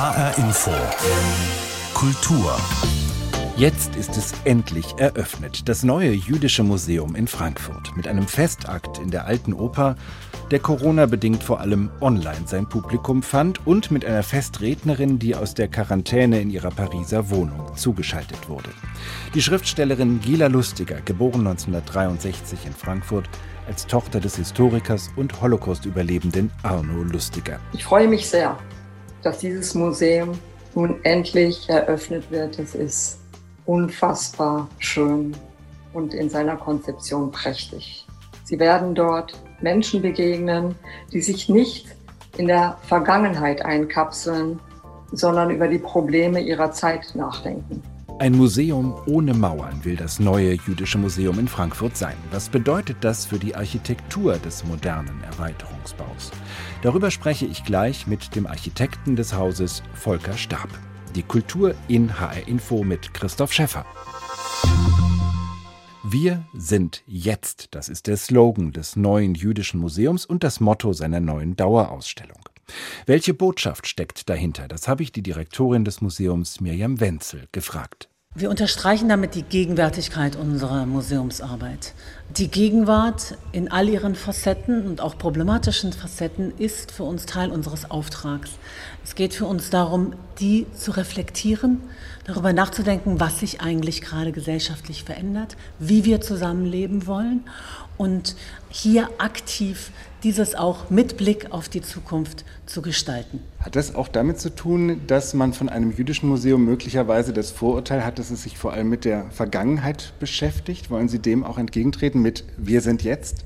HR Info. Kultur. Jetzt ist es endlich eröffnet, das neue jüdische Museum in Frankfurt mit einem Festakt in der alten Oper, der Corona-bedingt vor allem online sein Publikum fand und mit einer Festrednerin, die aus der Quarantäne in ihrer Pariser Wohnung zugeschaltet wurde. Die Schriftstellerin Gila Lustiger, geboren 1963 in Frankfurt, als Tochter des Historikers und Holocaust-Überlebenden Arno Lustiger. Ich freue mich sehr, dass dieses Museum nun endlich eröffnet wird. Es ist unfassbar schön und in seiner Konzeption prächtig. Sie werden dort Menschen begegnen, die sich nicht in der Vergangenheit einkapseln, sondern über die Probleme ihrer Zeit nachdenken. Ein Museum ohne Mauern will das neue jüdische Museum in Frankfurt sein. Was bedeutet das für die Architektur des modernen Erweiterungsbaus? Darüber spreche ich gleich mit dem Architekten des Hauses, Volker Stab. Die Kultur in HR Info mit Christoph Schäffer. Wir sind jetzt, das ist der Slogan des neuen jüdischen Museums und das Motto seiner neuen Dauerausstellung. Welche Botschaft steckt dahinter? Das habe ich die Direktorin des Museums Mirjam Wenzel gefragt. Wir unterstreichen damit die Gegenwärtigkeit unserer Museumsarbeit. Die Gegenwart in all ihren Facetten und auch problematischen Facetten ist für uns Teil unseres Auftrags. Es geht für uns darum, die zu reflektieren, darüber nachzudenken, was sich eigentlich gerade gesellschaftlich verändert, wie wir zusammenleben wollen und hier aktiv dieses auch mit Blick auf die Zukunft zu gestalten. Hat das auch damit zu tun, dass man von einem jüdischen Museum möglicherweise das Vorurteil hat, dass es sich vor allem mit der Vergangenheit beschäftigt? Wollen Sie dem auch entgegentreten mit Wir sind jetzt?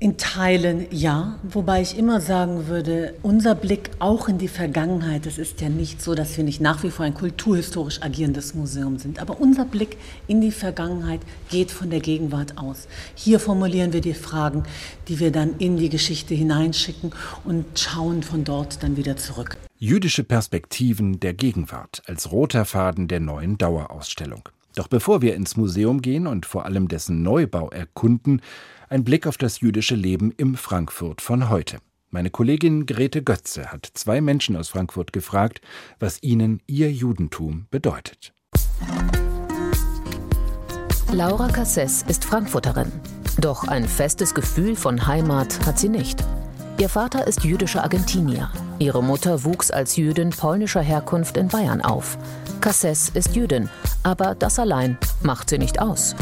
In Teilen ja, wobei ich immer sagen würde, unser Blick auch in die Vergangenheit, es ist ja nicht so, dass wir nicht nach wie vor ein kulturhistorisch agierendes Museum sind, aber unser Blick in die Vergangenheit geht von der Gegenwart aus. Hier formulieren wir die Fragen, die wir dann in die Geschichte hineinschicken und schauen von dort dann wieder zurück. Jüdische Perspektiven der Gegenwart als roter Faden der neuen Dauerausstellung. Doch bevor wir ins Museum gehen und vor allem dessen Neubau erkunden, ein Blick auf das jüdische Leben im Frankfurt von heute. Meine Kollegin Grete Götze hat zwei Menschen aus Frankfurt gefragt, was ihnen ihr Judentum bedeutet. Laura Casses ist Frankfurterin. Doch ein festes Gefühl von Heimat hat sie nicht. Ihr Vater ist jüdischer Argentinier. Ihre Mutter wuchs als Jüdin polnischer Herkunft in Bayern auf. Casses ist Jüdin, aber das allein macht sie nicht aus.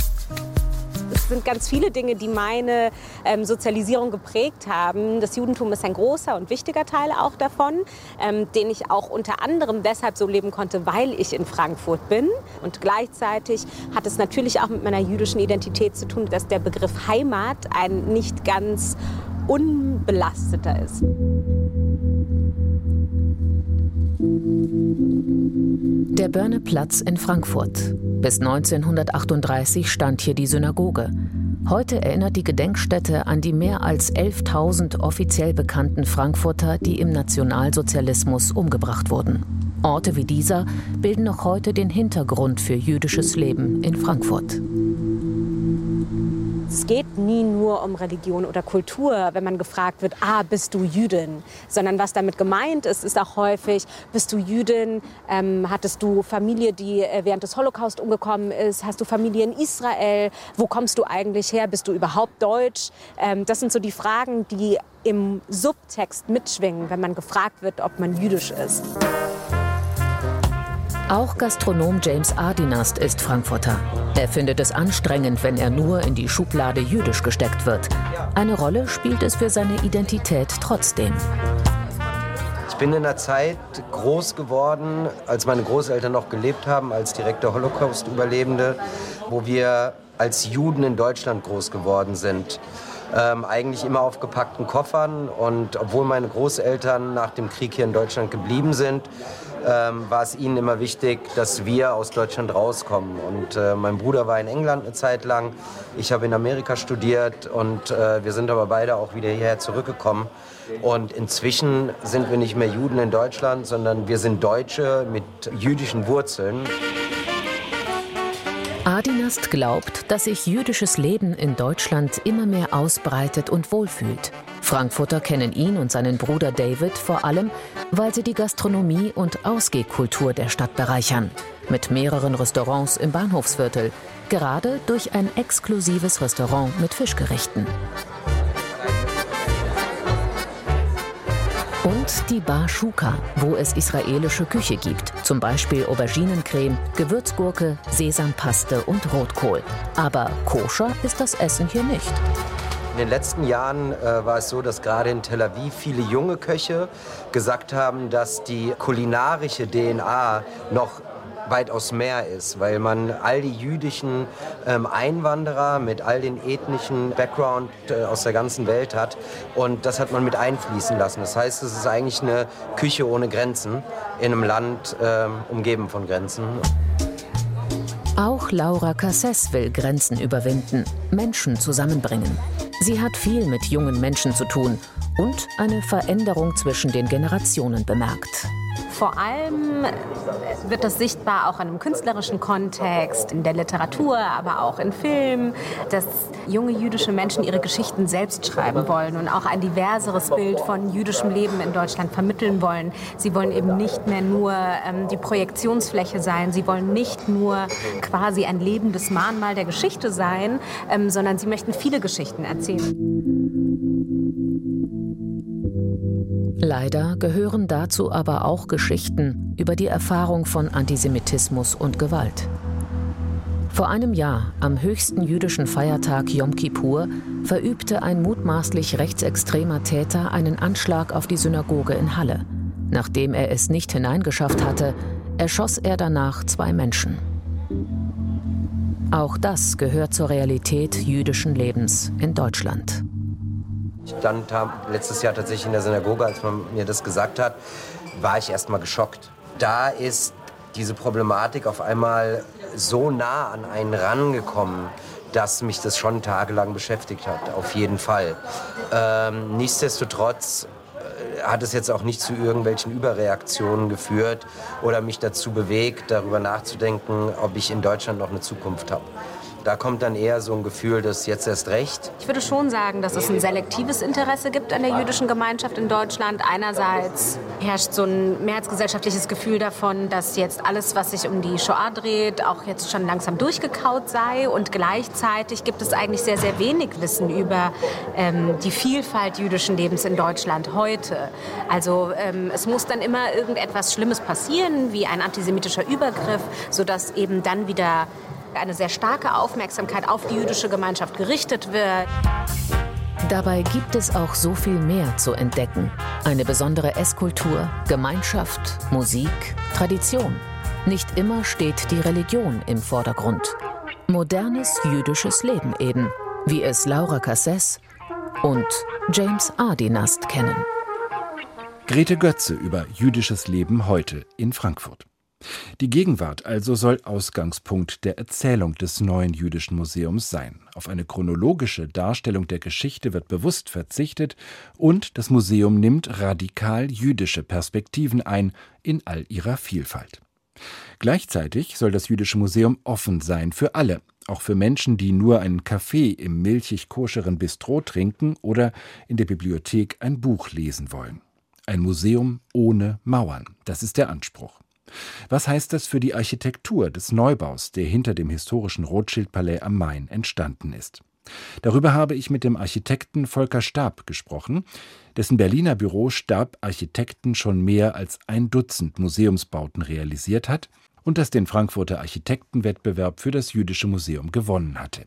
Es sind ganz viele Dinge, die meine ähm, Sozialisierung geprägt haben. Das Judentum ist ein großer und wichtiger Teil auch davon, ähm, den ich auch unter anderem deshalb so leben konnte, weil ich in Frankfurt bin. Und gleichzeitig hat es natürlich auch mit meiner jüdischen Identität zu tun, dass der Begriff Heimat ein nicht ganz unbelasteter ist. Der Börneplatz in Frankfurt. Bis 1938 stand hier die Synagoge. Heute erinnert die Gedenkstätte an die mehr als 11.000 offiziell bekannten Frankfurter, die im Nationalsozialismus umgebracht wurden. Orte wie dieser bilden noch heute den Hintergrund für jüdisches Leben in Frankfurt. Es geht nie nur um Religion oder Kultur, wenn man gefragt wird, ah, bist du Jüdin? Sondern was damit gemeint ist, ist auch häufig, bist du Jüdin? Ähm, hattest du Familie, die äh, während des Holocaust umgekommen ist? Hast du Familie in Israel? Wo kommst du eigentlich her? Bist du überhaupt deutsch? Ähm, das sind so die Fragen, die im Subtext mitschwingen, wenn man gefragt wird, ob man jüdisch ist. Auch Gastronom James Ardinast ist Frankfurter. Er findet es anstrengend, wenn er nur in die Schublade jüdisch gesteckt wird. Eine Rolle spielt es für seine Identität trotzdem. Ich bin in der Zeit groß geworden, als meine Großeltern noch gelebt haben, als direkte Holocaust-Überlebende, wo wir als Juden in Deutschland groß geworden sind. Ähm, eigentlich immer auf gepackten Koffern. Und obwohl meine Großeltern nach dem Krieg hier in Deutschland geblieben sind, ähm, war es ihnen immer wichtig, dass wir aus Deutschland rauskommen. Und äh, mein Bruder war in England eine Zeit lang, ich habe in Amerika studiert und äh, wir sind aber beide auch wieder hierher zurückgekommen. Und inzwischen sind wir nicht mehr Juden in Deutschland, sondern wir sind Deutsche mit jüdischen Wurzeln. Adinast glaubt, dass sich jüdisches Leben in Deutschland immer mehr ausbreitet und wohlfühlt. Frankfurter kennen ihn und seinen Bruder David vor allem, weil sie die Gastronomie und Ausgehkultur der Stadt bereichern. Mit mehreren Restaurants im Bahnhofsviertel, gerade durch ein exklusives Restaurant mit Fischgerichten. Und die Bar Shuka, wo es israelische Küche gibt. Zum Beispiel Auberginencreme, Gewürzgurke, Sesampaste und Rotkohl. Aber koscher ist das Essen hier nicht. In den letzten Jahren äh, war es so, dass gerade in Tel Aviv viele junge Köche gesagt haben, dass die kulinarische DNA noch weitaus mehr ist, weil man all die jüdischen ähm, Einwanderer mit all den ethnischen Background äh, aus der ganzen Welt hat und das hat man mit einfließen lassen. Das heißt, es ist eigentlich eine Küche ohne Grenzen in einem Land ähm, umgeben von Grenzen. Auch Laura Casses will Grenzen überwinden, Menschen zusammenbringen. Sie hat viel mit jungen Menschen zu tun und eine Veränderung zwischen den Generationen bemerkt. Vor allem wird das sichtbar auch in einem künstlerischen Kontext, in der Literatur, aber auch in Filmen, dass junge jüdische Menschen ihre Geschichten selbst schreiben wollen und auch ein diverseres Bild von jüdischem Leben in Deutschland vermitteln wollen. Sie wollen eben nicht mehr nur ähm, die Projektionsfläche sein, sie wollen nicht nur quasi ein lebendes Mahnmal der Geschichte sein, ähm, sondern sie möchten viele Geschichten erzählen. Leider gehören dazu aber auch Geschichten über die Erfahrung von Antisemitismus und Gewalt. Vor einem Jahr, am höchsten jüdischen Feiertag Yom Kippur, verübte ein mutmaßlich rechtsextremer Täter einen Anschlag auf die Synagoge in Halle. Nachdem er es nicht hineingeschafft hatte, erschoss er danach zwei Menschen. Auch das gehört zur Realität jüdischen Lebens in Deutschland. Ich stand letztes Jahr tatsächlich in der Synagoge, als man mir das gesagt hat, war ich erst mal geschockt. Da ist diese Problematik auf einmal so nah an einen rangekommen, dass mich das schon tagelang beschäftigt hat, auf jeden Fall. Ähm, nichtsdestotrotz äh, hat es jetzt auch nicht zu irgendwelchen Überreaktionen geführt oder mich dazu bewegt, darüber nachzudenken, ob ich in Deutschland noch eine Zukunft habe. Da kommt dann eher so ein Gefühl, dass jetzt erst recht. Ich würde schon sagen, dass es ein selektives Interesse gibt an der jüdischen Gemeinschaft in Deutschland. Einerseits herrscht so ein mehrheitsgesellschaftliches Gefühl davon, dass jetzt alles, was sich um die Shoah dreht, auch jetzt schon langsam durchgekaut sei. Und gleichzeitig gibt es eigentlich sehr, sehr wenig Wissen über ähm, die Vielfalt jüdischen Lebens in Deutschland heute. Also ähm, es muss dann immer irgendetwas Schlimmes passieren, wie ein antisemitischer Übergriff, sodass eben dann wieder eine sehr starke Aufmerksamkeit auf die jüdische Gemeinschaft gerichtet wird. Dabei gibt es auch so viel mehr zu entdecken. Eine besondere Esskultur, Gemeinschaft, Musik, Tradition. Nicht immer steht die Religion im Vordergrund. Modernes jüdisches Leben eben, wie es Laura Casses und James Ardinast kennen. Grete Götze über jüdisches Leben heute in Frankfurt. Die Gegenwart also soll Ausgangspunkt der Erzählung des neuen jüdischen Museums sein. Auf eine chronologische Darstellung der Geschichte wird bewusst verzichtet und das Museum nimmt radikal jüdische Perspektiven ein in all ihrer Vielfalt. Gleichzeitig soll das jüdische Museum offen sein für alle, auch für Menschen, die nur einen Kaffee im milchig-koscheren Bistro trinken oder in der Bibliothek ein Buch lesen wollen. Ein Museum ohne Mauern, das ist der Anspruch. Was heißt das für die Architektur des Neubaus, der hinter dem historischen Rothschild-Palais am Main entstanden ist? Darüber habe ich mit dem Architekten Volker Stab gesprochen, dessen Berliner Büro Stab Architekten schon mehr als ein Dutzend Museumsbauten realisiert hat und das den Frankfurter Architektenwettbewerb für das Jüdische Museum gewonnen hatte.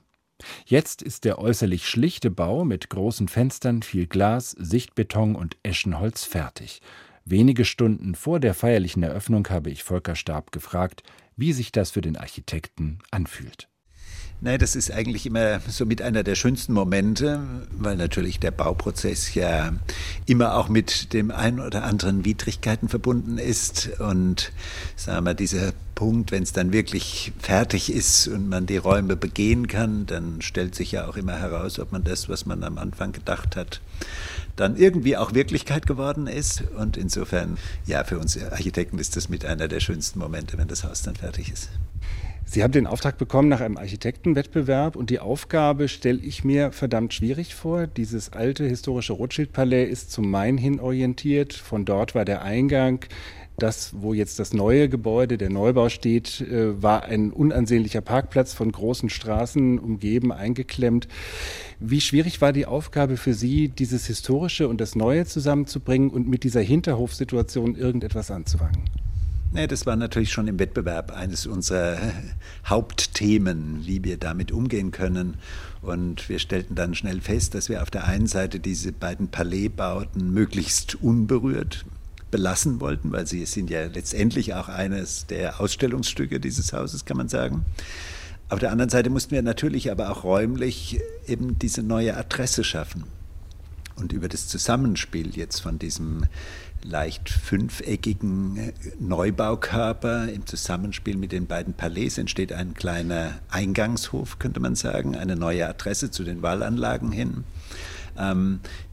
Jetzt ist der äußerlich schlichte Bau mit großen Fenstern, viel Glas, Sichtbeton und Eschenholz fertig. Wenige Stunden vor der feierlichen Eröffnung habe ich Volker Stab gefragt, wie sich das für den Architekten anfühlt. Nein, das ist eigentlich immer so mit einer der schönsten Momente, weil natürlich der Bauprozess ja immer auch mit dem einen oder anderen Widrigkeiten verbunden ist. Und sagen wir, dieser Punkt, wenn es dann wirklich fertig ist und man die Räume begehen kann, dann stellt sich ja auch immer heraus, ob man das, was man am Anfang gedacht hat, dann irgendwie auch Wirklichkeit geworden ist. Und insofern, ja, für uns Architekten ist das mit einer der schönsten Momente, wenn das Haus dann fertig ist. Sie haben den Auftrag bekommen nach einem Architektenwettbewerb und die Aufgabe stelle ich mir verdammt schwierig vor. Dieses alte historische Rothschild-Palais ist zum Main hin orientiert. Von dort war der Eingang. Das, wo jetzt das neue Gebäude, der Neubau steht, äh, war ein unansehnlicher Parkplatz von großen Straßen umgeben, eingeklemmt. Wie schwierig war die Aufgabe für Sie, dieses Historische und das Neue zusammenzubringen und mit dieser Hinterhofsituation irgendetwas anzufangen? Nee, das war natürlich schon im Wettbewerb eines unserer Hauptthemen, wie wir damit umgehen können. Und wir stellten dann schnell fest, dass wir auf der einen Seite diese beiden Palaisbauten möglichst unberührt belassen wollten, weil sie sind ja letztendlich auch eines der Ausstellungsstücke dieses Hauses, kann man sagen. Auf der anderen Seite mussten wir natürlich aber auch räumlich eben diese neue Adresse schaffen. Und über das Zusammenspiel jetzt von diesem leicht fünfeckigen Neubaukörper im Zusammenspiel mit den beiden Palais entsteht ein kleiner Eingangshof, könnte man sagen, eine neue Adresse zu den Wallanlagen hin,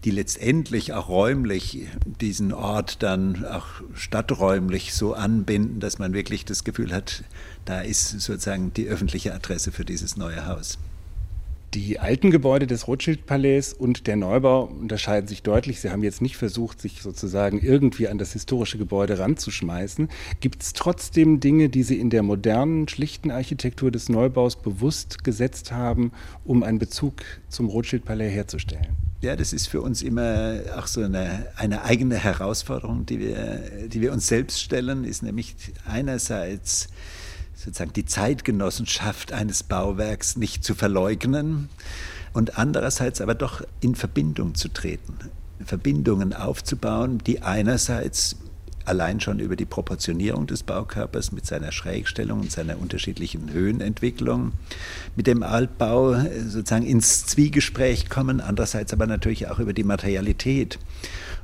die letztendlich auch räumlich diesen Ort dann auch stadträumlich so anbinden, dass man wirklich das Gefühl hat, da ist sozusagen die öffentliche Adresse für dieses neue Haus. Die alten Gebäude des Rothschild-Palais und der Neubau unterscheiden sich deutlich. Sie haben jetzt nicht versucht, sich sozusagen irgendwie an das historische Gebäude ranzuschmeißen. Gibt es trotzdem Dinge, die Sie in der modernen, schlichten Architektur des Neubaus bewusst gesetzt haben, um einen Bezug zum Rothschild-Palais herzustellen? Ja, das ist für uns immer auch so eine, eine eigene Herausforderung, die wir, die wir uns selbst stellen, ist nämlich einerseits sozusagen die Zeitgenossenschaft eines Bauwerks nicht zu verleugnen und andererseits aber doch in Verbindung zu treten, Verbindungen aufzubauen, die einerseits allein schon über die Proportionierung des Baukörpers mit seiner Schrägstellung und seiner unterschiedlichen Höhenentwicklung. Mit dem Altbau sozusagen ins Zwiegespräch kommen, andererseits aber natürlich auch über die Materialität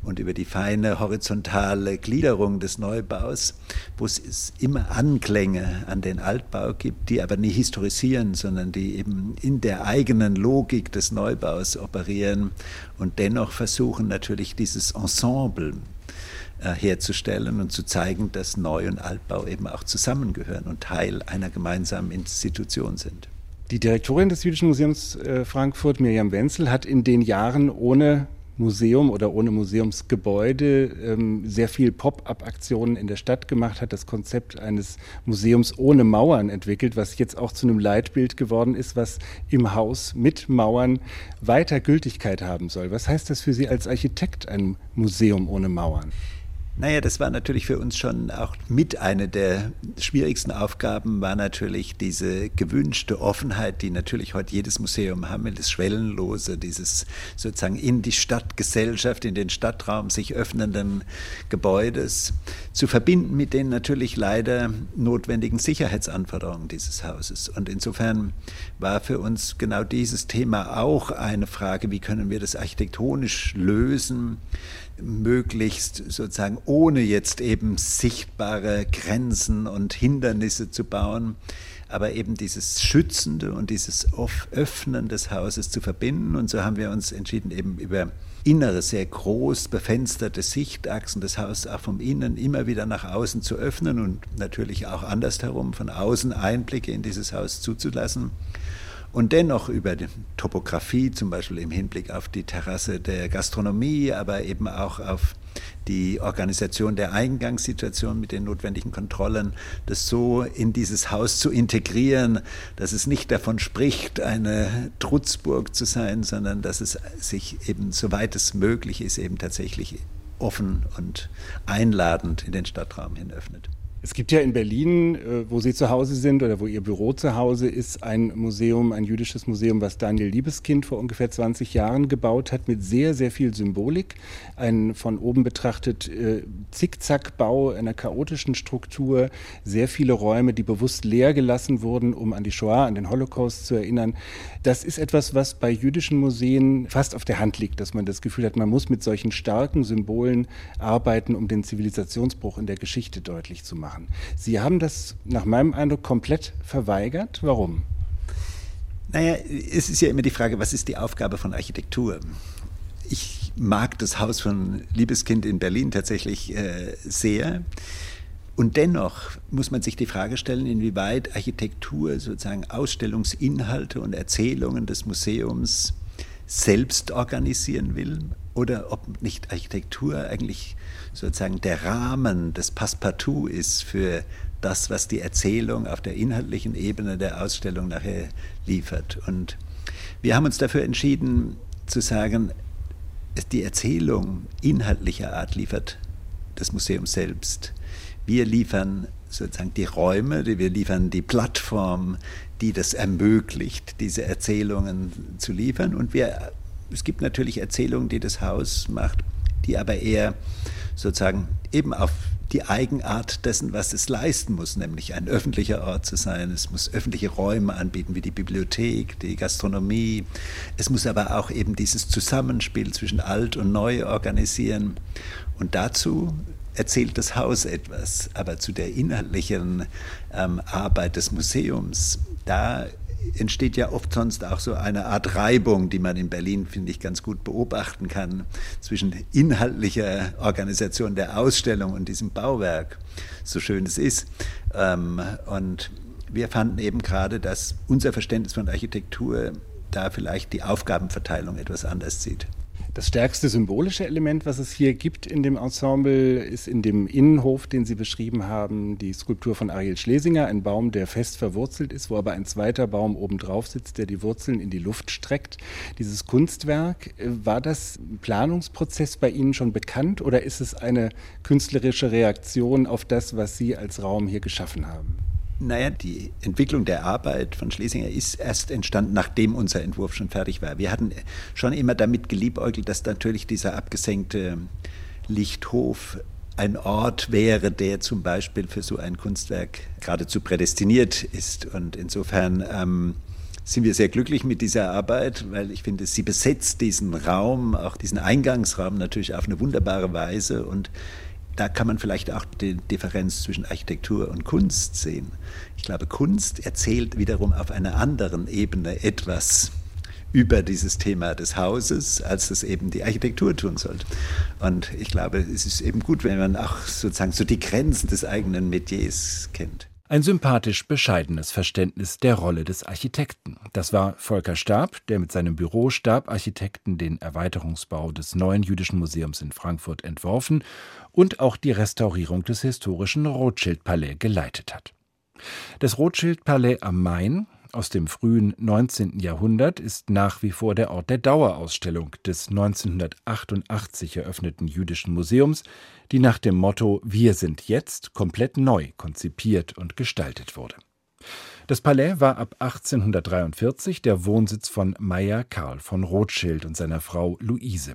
und über die feine horizontale Gliederung des Neubaus, wo es immer Anklänge an den Altbau gibt, die aber nicht historisieren, sondern die eben in der eigenen Logik des Neubaus operieren und dennoch versuchen natürlich dieses Ensemble äh, herzustellen und zu zeigen, dass Neu- und Altbau eben auch zusammengehören und Teil einer gemeinsamen Institution sind. Die Direktorin des Jüdischen Museums äh, Frankfurt, Miriam Wenzel, hat in den Jahren ohne Museum oder ohne Museumsgebäude ähm, sehr viel Pop-up-Aktionen in der Stadt gemacht, hat das Konzept eines Museums ohne Mauern entwickelt, was jetzt auch zu einem Leitbild geworden ist, was im Haus mit Mauern weiter Gültigkeit haben soll. Was heißt das für Sie als Architekt, ein Museum ohne Mauern? Naja, das war natürlich für uns schon auch mit einer der schwierigsten Aufgaben, war natürlich diese gewünschte Offenheit, die natürlich heute jedes Museum haben will, das Schwellenlose, dieses sozusagen in die Stadtgesellschaft, in den Stadtraum sich öffnenden Gebäudes, zu verbinden mit den natürlich leider notwendigen Sicherheitsanforderungen dieses Hauses. Und insofern war für uns genau dieses Thema auch eine Frage, wie können wir das architektonisch lösen, möglichst sozusagen ohne jetzt eben sichtbare Grenzen und Hindernisse zu bauen, aber eben dieses Schützende und dieses Öffnen des Hauses zu verbinden. Und so haben wir uns entschieden, eben über innere, sehr groß befensterte Sichtachsen des Hauses auch vom Innen immer wieder nach außen zu öffnen und natürlich auch andersherum von außen Einblicke in dieses Haus zuzulassen und dennoch über die Topografie, zum Beispiel im Hinblick auf die Terrasse der Gastronomie, aber eben auch auf die Organisation der Eingangssituation mit den notwendigen Kontrollen, das so in dieses Haus zu integrieren, dass es nicht davon spricht, eine Trutzburg zu sein, sondern dass es sich eben, soweit es möglich ist, eben tatsächlich offen und einladend in den Stadtraum hin öffnet. Es gibt ja in Berlin, äh, wo Sie zu Hause sind oder wo Ihr Büro zu Hause ist, ein Museum, ein jüdisches Museum, was Daniel Liebeskind vor ungefähr 20 Jahren gebaut hat, mit sehr, sehr viel Symbolik. Ein von oben betrachtet äh, Zickzackbau einer chaotischen Struktur, sehr viele Räume, die bewusst leer gelassen wurden, um an die Shoah, an den Holocaust zu erinnern. Das ist etwas, was bei jüdischen Museen fast auf der Hand liegt, dass man das Gefühl hat, man muss mit solchen starken Symbolen arbeiten, um den Zivilisationsbruch in der Geschichte deutlich zu machen machen. Sie haben das nach meinem Eindruck komplett verweigert. Warum? Naja, es ist ja immer die Frage, was ist die Aufgabe von Architektur? Ich mag das Haus von Liebeskind in Berlin tatsächlich äh, sehr. Und dennoch muss man sich die Frage stellen, inwieweit Architektur sozusagen Ausstellungsinhalte und Erzählungen des Museums selbst organisieren will oder ob nicht Architektur eigentlich sozusagen der Rahmen des Passepartout ist für das, was die Erzählung auf der inhaltlichen Ebene der Ausstellung nachher liefert. Und wir haben uns dafür entschieden zu sagen, die Erzählung inhaltlicher Art liefert das Museum selbst. Wir liefern sozusagen die Räume, wir liefern die Plattform, die das ermöglicht, diese Erzählungen zu liefern. Und wir, es gibt natürlich Erzählungen, die das Haus macht, die aber eher sozusagen eben auf die Eigenart dessen, was es leisten muss, nämlich ein öffentlicher Ort zu sein. Es muss öffentliche Räume anbieten, wie die Bibliothek, die Gastronomie. Es muss aber auch eben dieses Zusammenspiel zwischen alt und neu organisieren. Und dazu erzählt das Haus etwas, aber zu der inhaltlichen ähm, Arbeit des Museums, da entsteht ja oft sonst auch so eine Art Reibung, die man in Berlin, finde ich, ganz gut beobachten kann, zwischen inhaltlicher Organisation der Ausstellung und diesem Bauwerk, so schön es ist. Ähm, und wir fanden eben gerade, dass unser Verständnis von Architektur da vielleicht die Aufgabenverteilung etwas anders sieht. Das stärkste symbolische Element, was es hier gibt in dem Ensemble, ist in dem Innenhof, den Sie beschrieben haben, die Skulptur von Ariel Schlesinger, ein Baum, der fest verwurzelt ist, wo aber ein zweiter Baum obendrauf sitzt, der die Wurzeln in die Luft streckt. Dieses Kunstwerk, äh, war das Planungsprozess bei Ihnen schon bekannt oder ist es eine künstlerische Reaktion auf das, was Sie als Raum hier geschaffen haben? Naja, die Entwicklung der Arbeit von Schlesinger ist erst entstanden, nachdem unser Entwurf schon fertig war. Wir hatten schon immer damit geliebäugelt, dass natürlich dieser abgesenkte Lichthof ein Ort wäre, der zum Beispiel für so ein Kunstwerk geradezu prädestiniert ist. Und insofern ähm, sind wir sehr glücklich mit dieser Arbeit, weil ich finde, sie besetzt diesen Raum, auch diesen Eingangsraum natürlich auf eine wunderbare Weise und da kann man vielleicht auch die Differenz zwischen Architektur und Kunst sehen. Ich glaube, Kunst erzählt wiederum auf einer anderen Ebene etwas über dieses Thema des Hauses, als das eben die Architektur tun sollte. Und ich glaube, es ist eben gut, wenn man auch sozusagen so die Grenzen des eigenen Metiers kennt. Ein sympathisch bescheidenes Verständnis der Rolle des Architekten. Das war Volker Stab, der mit seinem Büro Stab-Architekten den Erweiterungsbau des neuen jüdischen Museums in Frankfurt entworfen und auch die Restaurierung des historischen Rothschild-Palais geleitet hat. Das Rothschild-Palais am Main aus dem frühen 19. Jahrhundert ist nach wie vor der Ort der Dauerausstellung des 1988 eröffneten Jüdischen Museums, die nach dem Motto Wir sind jetzt komplett neu konzipiert und gestaltet wurde. Das Palais war ab 1843 der Wohnsitz von Meyer Karl von Rothschild und seiner Frau Luise.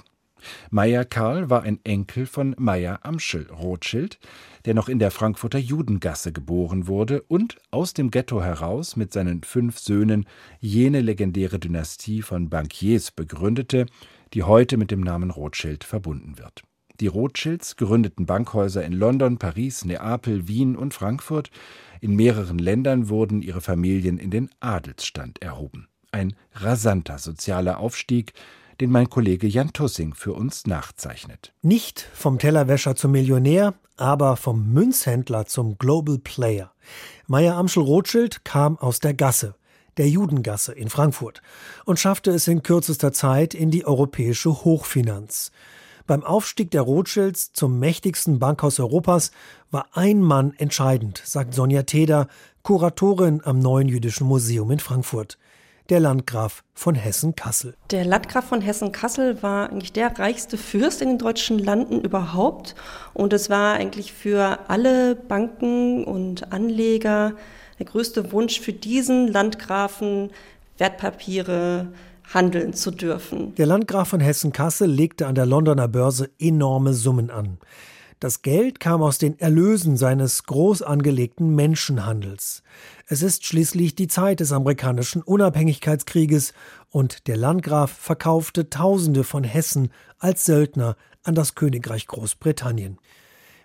Meyer Karl war ein Enkel von Meyer Amschel Rothschild, der noch in der Frankfurter Judengasse geboren wurde und aus dem Ghetto heraus mit seinen fünf Söhnen jene legendäre Dynastie von Bankiers begründete, die heute mit dem Namen Rothschild verbunden wird. Die Rothschilds gründeten Bankhäuser in London, Paris, Neapel, Wien und Frankfurt. In mehreren Ländern wurden ihre Familien in den Adelsstand erhoben. Ein rasanter sozialer Aufstieg, den mein Kollege Jan Tussing für uns nachzeichnet. Nicht vom Tellerwäscher zum Millionär, aber vom Münzhändler zum Global Player. Meyer Amschel Rothschild kam aus der Gasse, der Judengasse in Frankfurt, und schaffte es in kürzester Zeit in die europäische Hochfinanz. Beim Aufstieg der Rothschilds zum mächtigsten Bankhaus Europas war ein Mann entscheidend, sagt Sonja Teder, Kuratorin am Neuen Jüdischen Museum in Frankfurt der Landgraf von Hessen-Kassel. Der Landgraf von Hessen-Kassel war eigentlich der reichste Fürst in den deutschen Landen überhaupt. Und es war eigentlich für alle Banken und Anleger der größte Wunsch für diesen Landgrafen, Wertpapiere handeln zu dürfen. Der Landgraf von Hessen-Kassel legte an der Londoner Börse enorme Summen an. Das Geld kam aus den Erlösen seines groß angelegten Menschenhandels. Es ist schließlich die Zeit des amerikanischen Unabhängigkeitskrieges und der Landgraf verkaufte Tausende von Hessen als Söldner an das Königreich Großbritannien.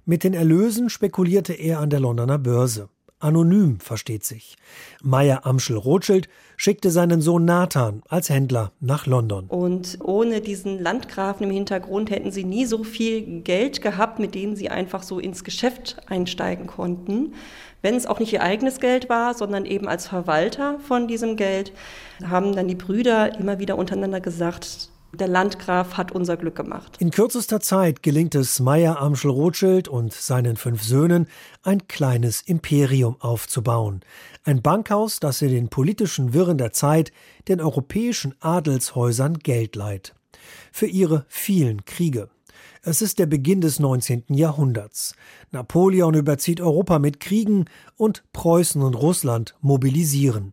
Mit den Erlösen spekulierte er an der Londoner Börse. Anonym, versteht sich. Meyer Amschel Rothschild schickte seinen Sohn Nathan als Händler nach London. Und ohne diesen Landgrafen im Hintergrund hätten sie nie so viel Geld gehabt, mit dem sie einfach so ins Geschäft einsteigen konnten. Wenn es auch nicht ihr eigenes Geld war, sondern eben als Verwalter von diesem Geld, haben dann die Brüder immer wieder untereinander gesagt, der Landgraf hat unser Glück gemacht. In kürzester Zeit gelingt es Meyer Amschel Rothschild und seinen fünf Söhnen, ein kleines Imperium aufzubauen. Ein Bankhaus, das in den politischen Wirren der Zeit den europäischen Adelshäusern Geld leiht. Für ihre vielen Kriege. Es ist der Beginn des 19. Jahrhunderts. Napoleon überzieht Europa mit Kriegen und Preußen und Russland mobilisieren.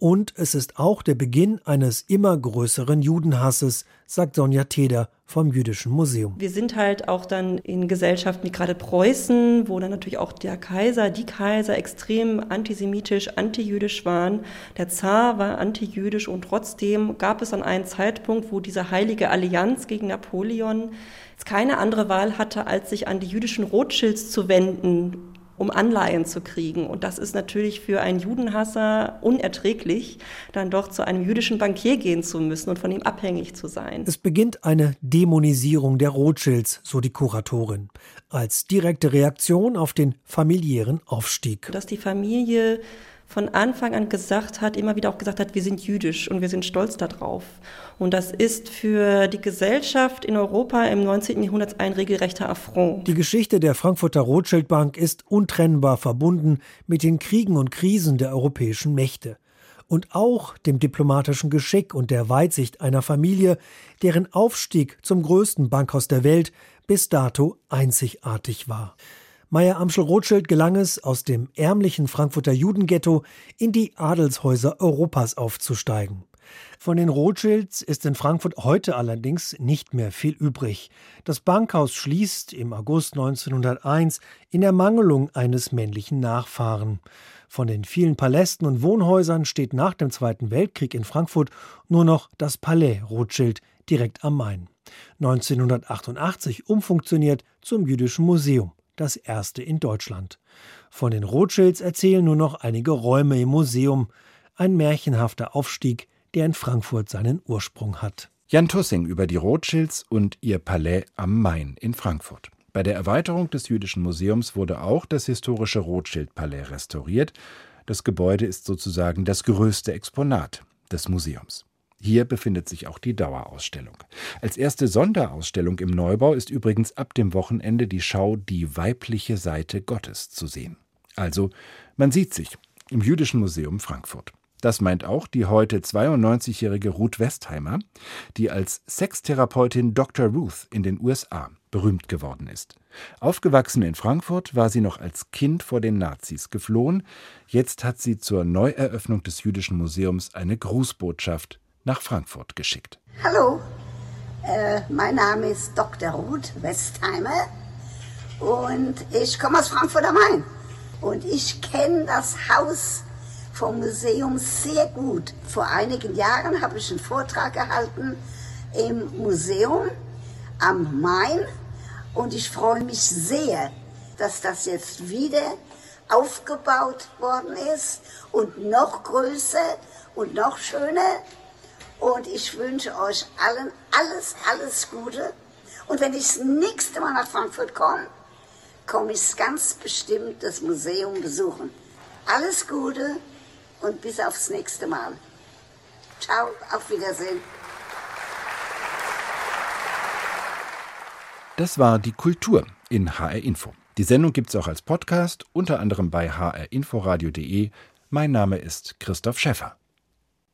Und es ist auch der Beginn eines immer größeren Judenhasses, sagt Sonja Teder vom Jüdischen Museum. Wir sind halt auch dann in Gesellschaften wie gerade Preußen, wo dann natürlich auch der Kaiser, die Kaiser extrem antisemitisch, antijüdisch waren. Der Zar war antijüdisch und trotzdem gab es dann einen Zeitpunkt, wo diese heilige Allianz gegen Napoleon keine andere Wahl hatte, als sich an die jüdischen Rothschilds zu wenden, um Anleihen zu kriegen. Und das ist natürlich für einen Judenhasser unerträglich, dann doch zu einem jüdischen Bankier gehen zu müssen und von ihm abhängig zu sein. Es beginnt eine Dämonisierung der Rothschilds, so die Kuratorin, als direkte Reaktion auf den familiären Aufstieg. Dass die Familie von Anfang an gesagt hat, immer wieder auch gesagt hat, wir sind jüdisch und wir sind stolz darauf. Und das ist für die Gesellschaft in Europa im 19. Jahrhundert ein regelrechter Affront. Die Geschichte der Frankfurter Rothschildbank ist untrennbar verbunden mit den Kriegen und Krisen der europäischen Mächte und auch dem diplomatischen Geschick und der Weitsicht einer Familie, deren Aufstieg zum größten Bankhaus der Welt bis dato einzigartig war. Meyer Amschel Rothschild gelang es, aus dem ärmlichen Frankfurter Judenghetto in die Adelshäuser Europas aufzusteigen. Von den Rothschilds ist in Frankfurt heute allerdings nicht mehr viel übrig. Das Bankhaus schließt im August 1901 in Ermangelung eines männlichen Nachfahren. Von den vielen Palästen und Wohnhäusern steht nach dem Zweiten Weltkrieg in Frankfurt nur noch das Palais Rothschild direkt am Main. 1988 umfunktioniert zum Jüdischen Museum das erste in Deutschland. Von den Rothschilds erzählen nur noch einige Räume im Museum. Ein märchenhafter Aufstieg, der in Frankfurt seinen Ursprung hat. Jan Tussing über die Rothschilds und ihr Palais am Main in Frankfurt. Bei der Erweiterung des Jüdischen Museums wurde auch das historische Rothschild-Palais restauriert. Das Gebäude ist sozusagen das größte Exponat des Museums. Hier befindet sich auch die Dauerausstellung. Als erste Sonderausstellung im Neubau ist übrigens ab dem Wochenende die Schau Die weibliche Seite Gottes zu sehen. Also, man sieht sich im Jüdischen Museum Frankfurt. Das meint auch die heute 92-jährige Ruth Westheimer, die als Sextherapeutin Dr. Ruth in den USA berühmt geworden ist. Aufgewachsen in Frankfurt war sie noch als Kind vor den Nazis geflohen. Jetzt hat sie zur Neueröffnung des Jüdischen Museums eine Grußbotschaft nach Frankfurt geschickt. Hallo, äh, mein Name ist Dr. Ruth Westheimer und ich komme aus Frankfurt am Main. Und ich kenne das Haus vom Museum sehr gut. Vor einigen Jahren habe ich einen Vortrag gehalten im Museum am Main und ich freue mich sehr, dass das jetzt wieder aufgebaut worden ist und noch größer und noch schöner. Und ich wünsche euch allen alles, alles Gute. Und wenn ich das nächste Mal nach Frankfurt komme, komme ich ganz bestimmt das Museum besuchen. Alles Gute und bis aufs nächste Mal. Ciao, auf Wiedersehen. Das war die Kultur in HR Info. Die Sendung gibt es auch als Podcast, unter anderem bei hrinforadio.de. Mein Name ist Christoph Schäffer.